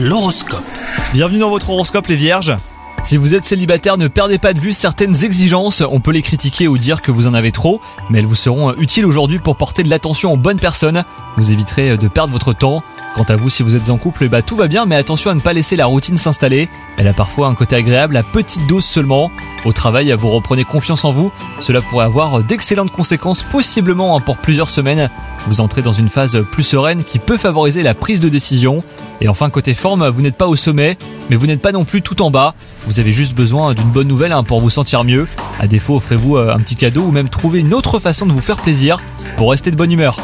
L'horoscope. Bienvenue dans votre horoscope les vierges. Si vous êtes célibataire, ne perdez pas de vue certaines exigences. On peut les critiquer ou dire que vous en avez trop, mais elles vous seront utiles aujourd'hui pour porter de l'attention aux bonnes personnes. Vous éviterez de perdre votre temps. Quant à vous, si vous êtes en couple, bah tout va bien, mais attention à ne pas laisser la routine s'installer. Elle a parfois un côté agréable à petite dose seulement. Au travail, vous reprenez confiance en vous. Cela pourrait avoir d'excellentes conséquences, possiblement hein, pour plusieurs semaines. Vous entrez dans une phase plus sereine qui peut favoriser la prise de décision. Et enfin, côté forme, vous n'êtes pas au sommet, mais vous n'êtes pas non plus tout en bas. Vous avez juste besoin d'une bonne nouvelle hein, pour vous sentir mieux. À défaut, offrez-vous euh, un petit cadeau ou même trouvez une autre façon de vous faire plaisir pour rester de bonne humeur.